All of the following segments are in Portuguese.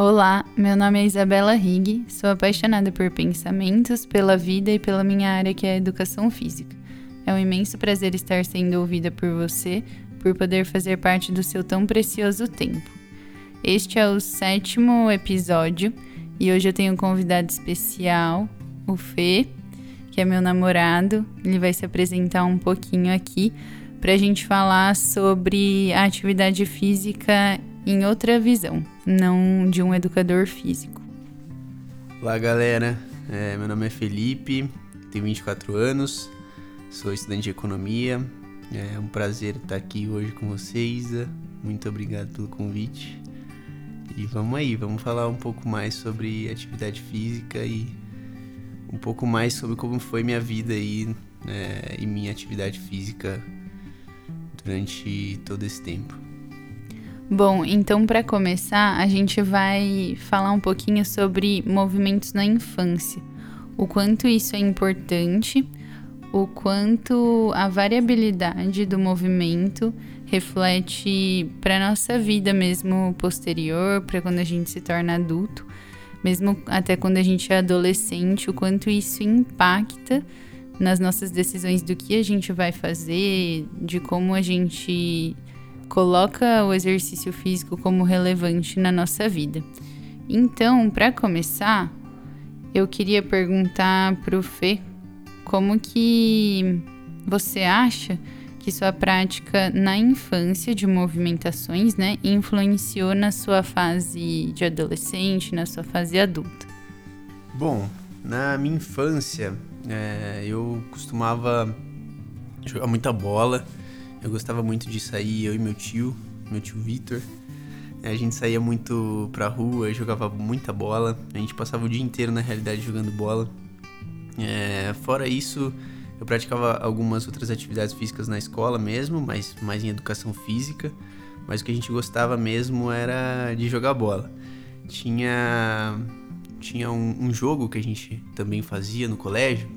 Olá, meu nome é Isabela Rig, sou apaixonada por pensamentos, pela vida e pela minha área que é a educação física. É um imenso prazer estar sendo ouvida por você, por poder fazer parte do seu tão precioso tempo. Este é o sétimo episódio e hoje eu tenho um convidado especial, o Fê, que é meu namorado. Ele vai se apresentar um pouquinho aqui para a gente falar sobre a atividade física em outra visão, não de um educador físico. Olá, galera. É, meu nome é Felipe, tenho 24 anos, sou estudante de economia. É um prazer estar aqui hoje com vocês. Muito obrigado pelo convite. E vamos aí, vamos falar um pouco mais sobre atividade física e um pouco mais sobre como foi minha vida aí né, e minha atividade física durante todo esse tempo. Bom, então para começar, a gente vai falar um pouquinho sobre movimentos na infância. O quanto isso é importante, o quanto a variabilidade do movimento reflete para nossa vida mesmo posterior, para quando a gente se torna adulto, mesmo até quando a gente é adolescente, o quanto isso impacta nas nossas decisões do que a gente vai fazer, de como a gente coloca o exercício físico como relevante na nossa vida. Então, para começar, eu queria perguntar para o Fê como que você acha que sua prática na infância de movimentações, né, influenciou na sua fase de adolescente, na sua fase adulta? Bom, na minha infância, é, eu costumava jogar muita bola eu gostava muito de sair, eu e meu tio, meu tio Vitor. A gente saía muito pra rua, jogava muita bola. A gente passava o dia inteiro, na realidade, jogando bola. É, fora isso, eu praticava algumas outras atividades físicas na escola mesmo, mas mais em educação física. Mas o que a gente gostava mesmo era de jogar bola. Tinha, tinha um, um jogo que a gente também fazia no colégio,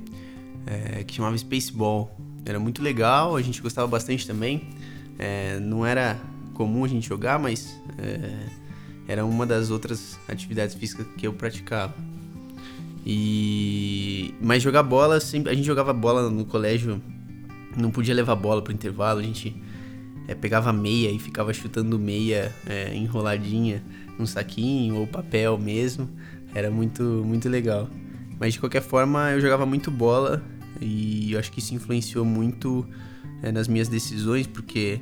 é, que chamava Spaceball. Era muito legal, a gente gostava bastante também. É, não era comum a gente jogar, mas é, era uma das outras atividades físicas que eu praticava. E mas jogar bola, sempre, a gente jogava bola no colégio, não podia levar bola pro intervalo, a gente é, pegava meia e ficava chutando meia é, enroladinha num saquinho ou papel mesmo. Era muito muito legal. Mas de qualquer forma, eu jogava muito bola e eu acho que isso influenciou muito é, nas minhas decisões, porque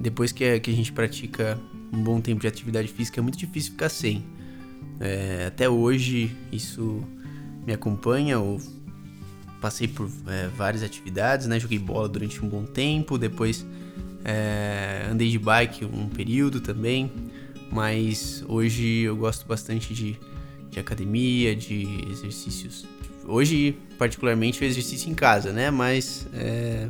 depois que a, que a gente pratica um bom tempo de atividade física é muito difícil ficar sem. É, até hoje isso me acompanha, eu passei por é, várias atividades, né? Joguei bola durante um bom tempo, depois é, andei de bike um período também, mas hoje eu gosto bastante de, de academia, de exercícios Hoje, particularmente, o exercício em casa, né? Mas é,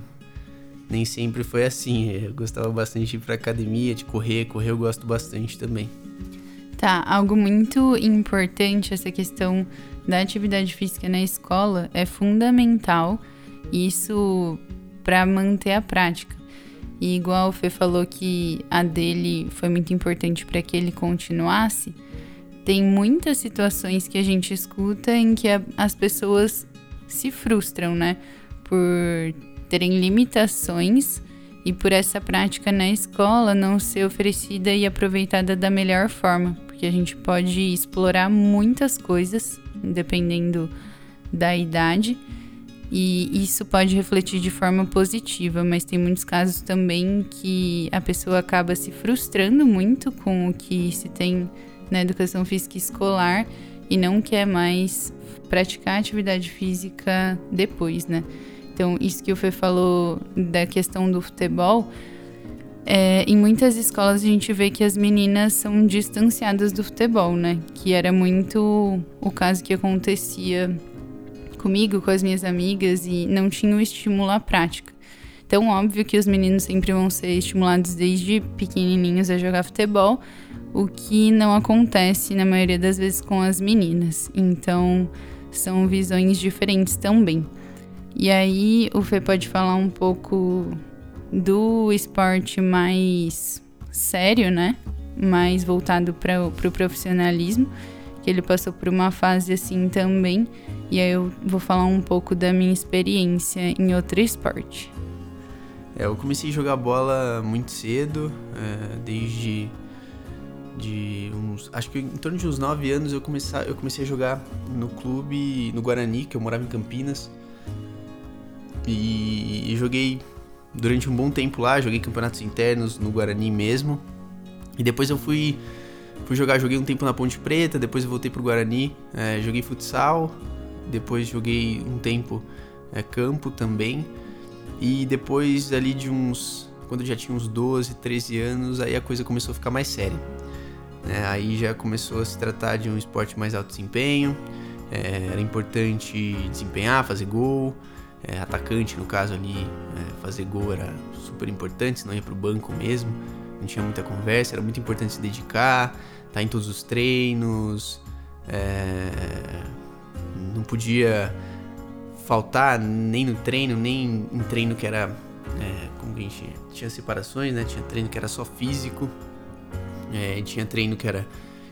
nem sempre foi assim. Eu gostava bastante de ir pra academia, de correr. Correr eu gosto bastante também. Tá, algo muito importante essa questão da atividade física na escola é fundamental isso para manter a prática. E igual o Fê falou que a dele foi muito importante para que ele continuasse, tem muitas situações que a gente escuta em que a, as pessoas se frustram, né? Por terem limitações e por essa prática na escola não ser oferecida e aproveitada da melhor forma, porque a gente pode explorar muitas coisas, dependendo da idade, e isso pode refletir de forma positiva, mas tem muitos casos também que a pessoa acaba se frustrando muito com o que se tem na educação física escolar e não quer mais praticar atividade física depois, né? Então, isso que o Fê falou da questão do futebol, é, em muitas escolas a gente vê que as meninas são distanciadas do futebol, né? Que era muito o caso que acontecia comigo, com as minhas amigas, e não tinha o estímulo à prática. Então, óbvio que os meninos sempre vão ser estimulados desde pequenininhos a jogar futebol, o que não acontece na maioria das vezes com as meninas. Então, são visões diferentes também. E aí, o Fê pode falar um pouco do esporte mais sério, né? mais voltado para o pro profissionalismo, que ele passou por uma fase assim também. E aí eu vou falar um pouco da minha experiência em outro esporte. É, eu comecei a jogar bola muito cedo, é, desde de uns, acho que em torno de uns 9 anos eu comecei, eu comecei a jogar no clube no Guarani, que eu morava em Campinas. E, e joguei durante um bom tempo lá, joguei campeonatos internos no Guarani mesmo. E depois eu fui fui jogar, joguei um tempo na Ponte Preta, depois eu voltei pro Guarani, é, joguei futsal, depois joguei um tempo é, campo também. E depois ali de uns. Quando eu já tinha uns 12, 13 anos, aí a coisa começou a ficar mais séria. É, aí já começou a se tratar de um esporte mais alto desempenho. É, era importante desempenhar, fazer gol. É, atacante, no caso ali, é, fazer gol era super importante, senão ia pro banco mesmo. Não tinha muita conversa, era muito importante se dedicar, estar tá em todos os treinos. É, não podia faltar nem no treino, nem em treino que era. É, como que a gente tinha separações, né? Tinha treino que era só físico, é, tinha treino que era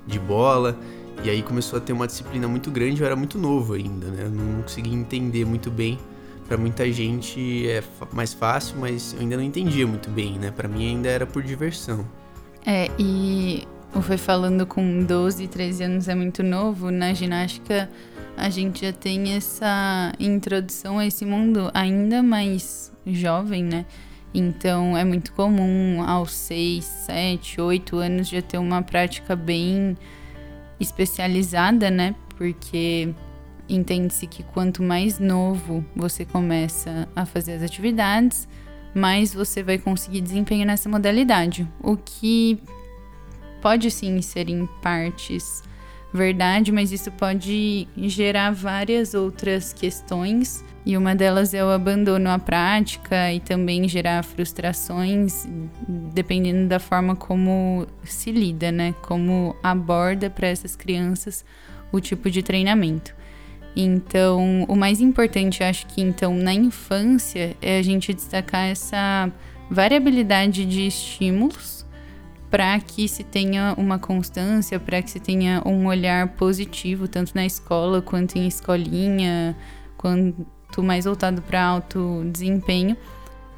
de bola. E aí começou a ter uma disciplina muito grande, eu era muito novo ainda, né? Eu não conseguia entender muito bem. Para muita gente é mais fácil, mas eu ainda não entendia muito bem, né? Para mim ainda era por diversão. É, e o foi falando com 12, 13 anos é muito novo, na ginástica a gente já tem essa introdução a esse mundo ainda mais jovem, né? Então é muito comum aos 6, 7, 8 anos já ter uma prática bem especializada, né? Porque entende-se que quanto mais novo você começa a fazer as atividades, mais você vai conseguir desempenho nessa modalidade. O que pode sim ser em partes verdade, mas isso pode gerar várias outras questões. E uma delas é o abandono à prática e também gerar frustrações, dependendo da forma como se lida, né? Como aborda para essas crianças o tipo de treinamento. Então, o mais importante, acho que então na infância é a gente destacar essa variabilidade de estímulos para que se tenha uma constância, para que se tenha um olhar positivo, tanto na escola quanto em escolinha, quanto mais voltado para alto desempenho,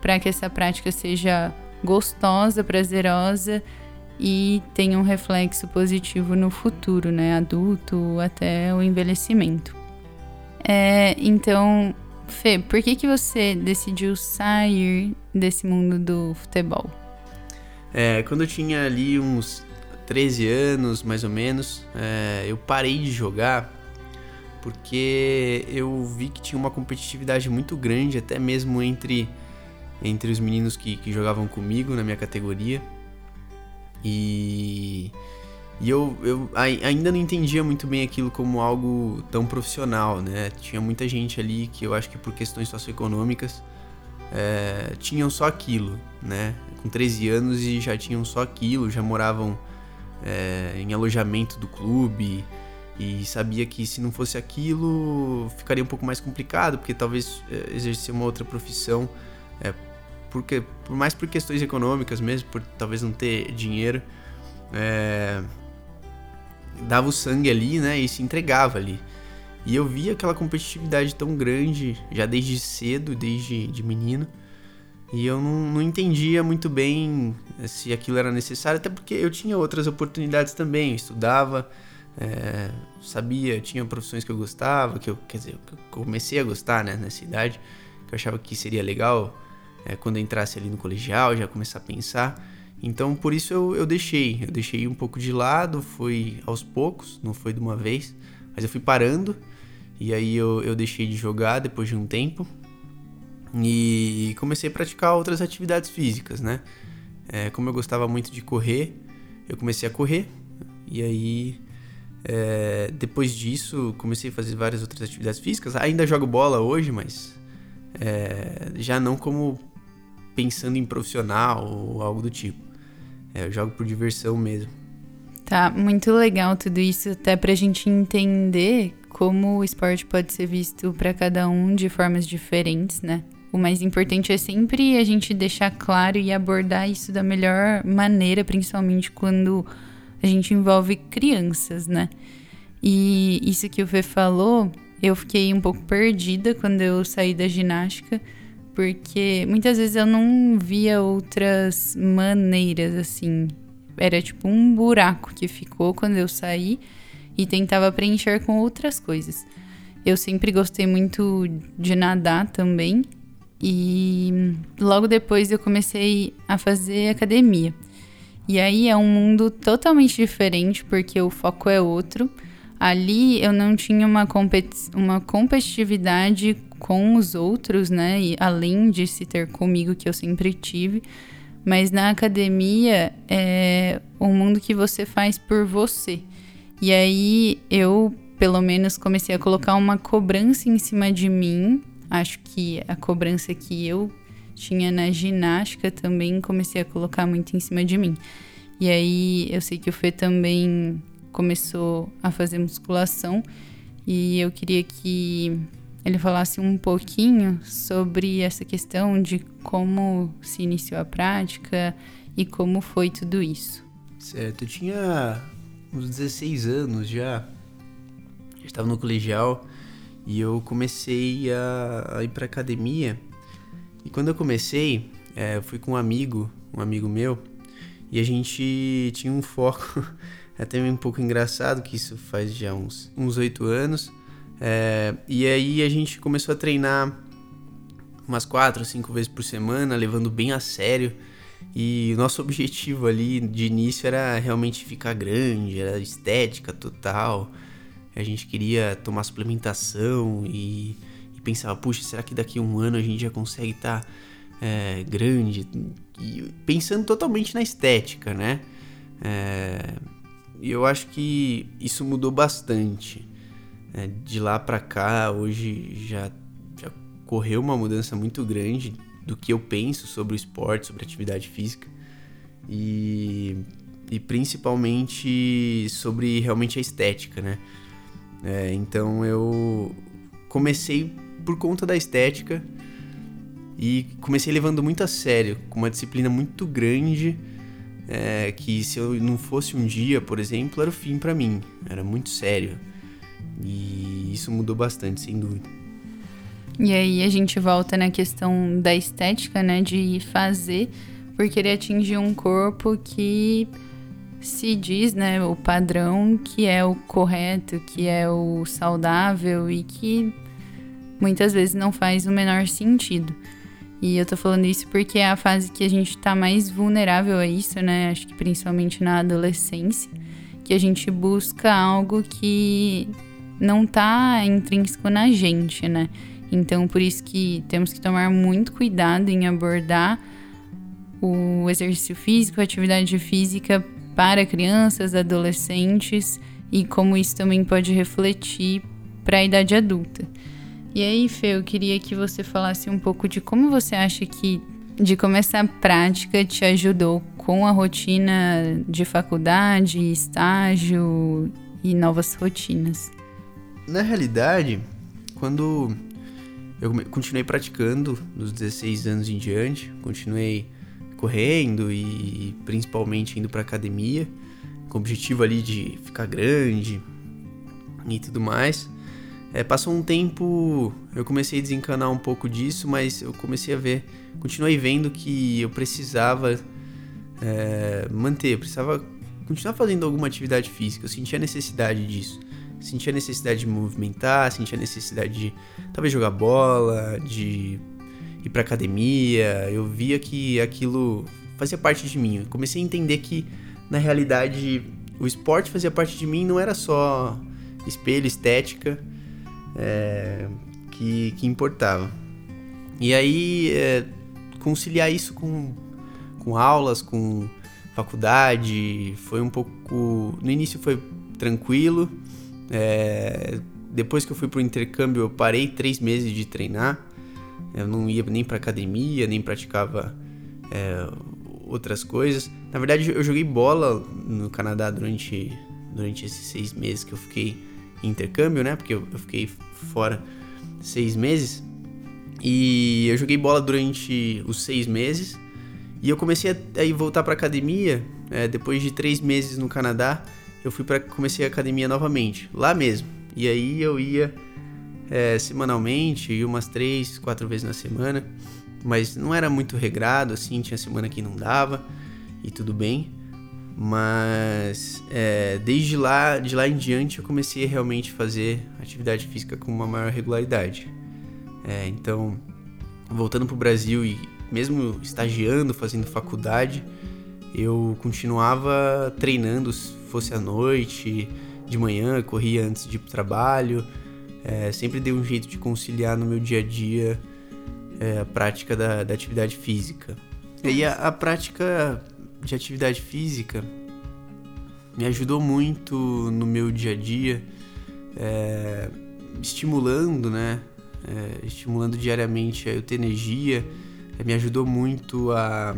para que essa prática seja gostosa, prazerosa e tenha um reflexo positivo no futuro, né, adulto até o envelhecimento. É, então, Fê, por que que você decidiu sair desse mundo do futebol? É, quando eu tinha ali uns 13 anos, mais ou menos, é, eu parei de jogar porque eu vi que tinha uma competitividade muito grande, até mesmo entre, entre os meninos que, que jogavam comigo na minha categoria. E, e eu, eu ainda não entendia muito bem aquilo como algo tão profissional, né? Tinha muita gente ali que eu acho que por questões socioeconômicas é, tinham só aquilo, né? Com 13 anos e já tinham só aquilo, já moravam é, em alojamento do clube e sabia que se não fosse aquilo ficaria um pouco mais complicado, porque talvez é, exercer uma outra profissão, é, porque, por mais por questões econômicas mesmo, por talvez não ter dinheiro, é, dava o sangue ali, né? E se entregava ali. E eu via aquela competitividade tão grande já desde cedo, desde de menino. E eu não, não, entendia muito bem eh, se aquilo era necessário, até porque eu tinha outras oportunidades também. Eu estudava, é, sabia, tinha profissões que eu gostava, que eu, quer dizer, que eu comecei a gostar né, nessa idade, que eu achava que seria legal é, quando eu entrasse ali no colegial, já começar a pensar. Então por isso eu, eu deixei, eu deixei um pouco de lado, foi aos poucos, não foi de uma vez, mas eu fui parando. E aí eu, eu deixei de jogar depois de um tempo e comecei a praticar outras atividades físicas, né? É, como eu gostava muito de correr, eu comecei a correr e aí é, depois disso comecei a fazer várias outras atividades físicas. Ainda jogo bola hoje, mas é, já não como pensando em profissional ou algo do tipo. É, eu jogo por diversão mesmo. Tá, muito legal tudo isso, até pra gente entender como o esporte pode ser visto para cada um de formas diferentes, né? o mais importante é sempre a gente deixar claro e abordar isso da melhor maneira, principalmente quando a gente envolve crianças, né? E isso que o Fê falou, eu fiquei um pouco perdida quando eu saí da ginástica, porque muitas vezes eu não via outras maneiras assim. Era tipo um buraco que ficou quando eu saí e tentava preencher com outras coisas. Eu sempre gostei muito de nadar também, e logo depois eu comecei a fazer academia. E aí é um mundo totalmente diferente, porque o foco é outro. Ali eu não tinha uma, competi uma competitividade com os outros, né? E além de se ter comigo, que eu sempre tive. Mas na academia é um mundo que você faz por você. E aí eu, pelo menos, comecei a colocar uma cobrança em cima de mim Acho que a cobrança que eu tinha na ginástica também comecei a colocar muito em cima de mim. E aí eu sei que o Fê também começou a fazer musculação e eu queria que ele falasse um pouquinho sobre essa questão de como se iniciou a prática e como foi tudo isso. Certo, eu tinha uns 16 anos já, estava no colegial e eu comecei a, a ir pra academia. E quando eu comecei, é, eu fui com um amigo, um amigo meu, e a gente tinha um foco até um pouco engraçado, que isso faz já uns oito anos. É, e aí a gente começou a treinar umas quatro, cinco vezes por semana, levando bem a sério. E o nosso objetivo ali de início era realmente ficar grande, era estética total a gente queria tomar suplementação e, e pensava, puxa, será que daqui a um ano a gente já consegue estar tá, é, grande? E pensando totalmente na estética, né? É, e eu acho que isso mudou bastante. É, de lá para cá, hoje já, já correu uma mudança muito grande do que eu penso sobre o esporte, sobre atividade física. E, e principalmente sobre realmente a estética, né? É, então eu comecei por conta da estética e comecei levando muito a sério, com uma disciplina muito grande. É, que se eu não fosse um dia, por exemplo, era o fim para mim. Era muito sério. E isso mudou bastante, sem dúvida. E aí a gente volta na questão da estética, né? De fazer por querer atingir um corpo que se diz, né, o padrão que é o correto, que é o saudável e que muitas vezes não faz o menor sentido. E eu tô falando isso porque é a fase que a gente tá mais vulnerável a isso, né? Acho que principalmente na adolescência, que a gente busca algo que não tá intrínseco na gente, né? Então, por isso que temos que tomar muito cuidado em abordar o exercício físico, a atividade física para crianças, adolescentes e como isso também pode refletir para a idade adulta. E aí, Fê, eu queria que você falasse um pouco de como você acha que de como essa prática te ajudou com a rotina de faculdade, estágio e novas rotinas. Na realidade, quando eu continuei praticando dos 16 anos em diante, continuei correndo e principalmente indo para academia, com o objetivo ali de ficar grande e tudo mais. É, passou um tempo, eu comecei a desencanar um pouco disso, mas eu comecei a ver, continuei vendo que eu precisava é, manter, eu precisava continuar fazendo alguma atividade física, eu sentia necessidade disso. Sentia necessidade de movimentar, sentia necessidade de talvez jogar bola, de ir pra academia, eu via que aquilo fazia parte de mim. Eu comecei a entender que, na realidade, o esporte fazia parte de mim, não era só espelho, estética é, que, que importava. E aí, é, conciliar isso com, com aulas, com faculdade, foi um pouco. No início foi tranquilo. É, depois que eu fui pro intercâmbio, eu parei três meses de treinar. Eu não ia nem para academia, nem praticava é, outras coisas. Na verdade, eu joguei bola no Canadá durante, durante esses seis meses que eu fiquei em intercâmbio, né? Porque eu, eu fiquei fora seis meses. E eu joguei bola durante os seis meses. E eu comecei a, a voltar para academia é, depois de três meses no Canadá. Eu fui para comecei a academia novamente, lá mesmo. E aí eu ia é, semanalmente, ia umas três, quatro vezes na semana. Mas não era muito regrado, assim, tinha semana que não dava e tudo bem. Mas é, desde lá, de lá em diante, eu comecei a realmente fazer atividade física com uma maior regularidade. É, então, voltando para o Brasil e mesmo estagiando, fazendo faculdade, eu continuava treinando, se fosse à noite, de manhã, corria antes de ir para o trabalho. É, sempre dei um jeito de conciliar no meu dia a dia é, a prática da, da atividade física. E a, a prática de atividade física me ajudou muito no meu dia a dia, é, estimulando, né? É, estimulando diariamente a eu ter energia, é, me ajudou muito a,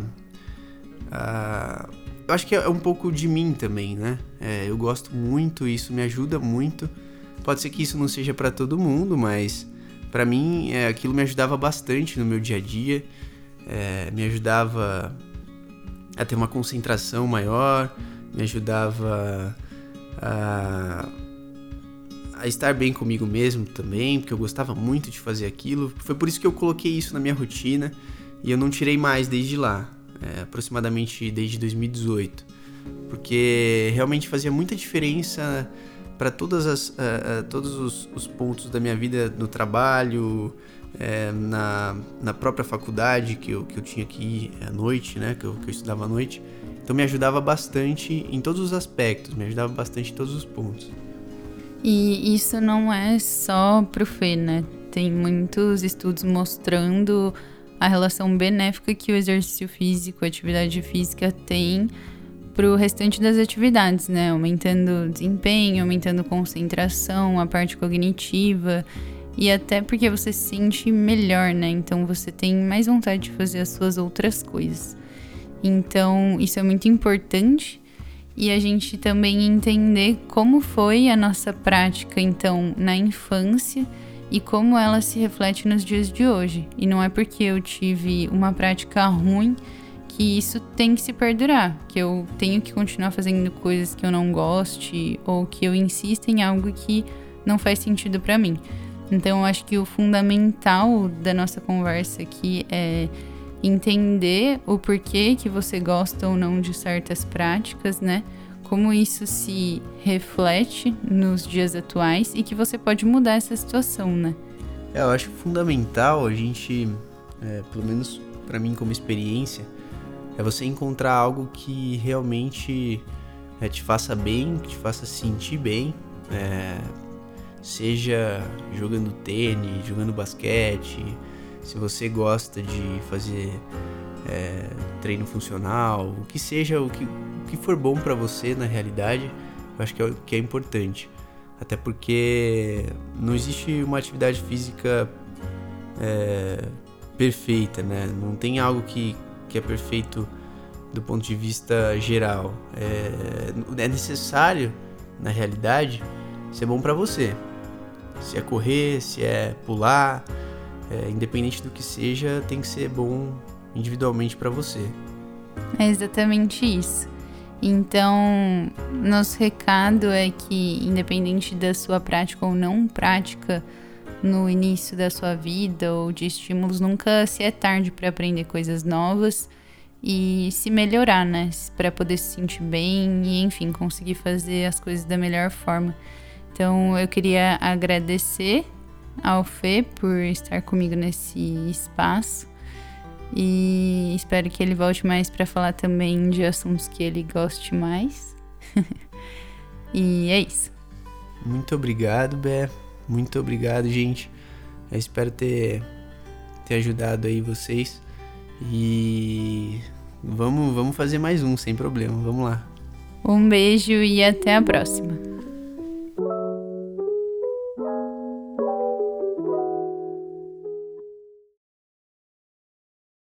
a, Eu acho que é um pouco de mim também, né? É, eu gosto muito, isso me ajuda muito. Pode ser que isso não seja para todo mundo, mas para mim é, aquilo me ajudava bastante no meu dia a dia, é, me ajudava a ter uma concentração maior, me ajudava a, a estar bem comigo mesmo também, porque eu gostava muito de fazer aquilo. Foi por isso que eu coloquei isso na minha rotina e eu não tirei mais desde lá, é, aproximadamente desde 2018, porque realmente fazia muita diferença para todas as uh, uh, todos os, os, pontos da minha vida no trabalho é, na, na própria faculdade que eu, que eu tinha aqui à noite, né? Que eu, que eu estudava à noite. Então me ajudava bastante em todos os aspectos, me ajudava bastante em todos os pontos. E isso não é só pro Fê, né? Tem muitos estudos mostrando a relação benéfica que o exercício físico, a atividade física tem para o restante das atividades, né? Aumentando desempenho, aumentando concentração, a parte cognitiva e até porque você se sente melhor, né? Então você tem mais vontade de fazer as suas outras coisas. Então isso é muito importante e a gente também entender como foi a nossa prática então na infância e como ela se reflete nos dias de hoje. E não é porque eu tive uma prática ruim que isso tem que se perdurar, que eu tenho que continuar fazendo coisas que eu não goste ou que eu insista em algo que não faz sentido para mim. Então, eu acho que o fundamental da nossa conversa aqui é entender o porquê que você gosta ou não de certas práticas, né? Como isso se reflete nos dias atuais e que você pode mudar essa situação, né? É, eu acho fundamental a gente, é, pelo menos para mim como experiência, é você encontrar algo que realmente é, te faça bem, que te faça sentir bem, é, seja jogando tênis, jogando basquete, se você gosta de fazer é, treino funcional, o que seja, o que, o que for bom para você na realidade, eu acho que é, que é importante. Até porque não existe uma atividade física é, perfeita, né? Não tem algo que, que é perfeito do ponto de vista geral. É, é necessário, na realidade, ser bom para você. Se é correr, se é pular, é, independente do que seja, tem que ser bom individualmente para você. É exatamente isso. Então, nosso recado é que, independente da sua prática ou não prática no início da sua vida ou de estímulos, nunca se é tarde para aprender coisas novas e se melhorar, né? Para poder se sentir bem e, enfim, conseguir fazer as coisas da melhor forma. Então eu queria agradecer ao Fê por estar comigo nesse espaço e espero que ele volte mais para falar também de assuntos que ele goste mais. e é isso. Muito obrigado, Bé. Muito obrigado, gente. Eu espero ter, ter ajudado aí vocês. E vamos, vamos fazer mais um sem problema. Vamos lá. Um beijo e até a próxima.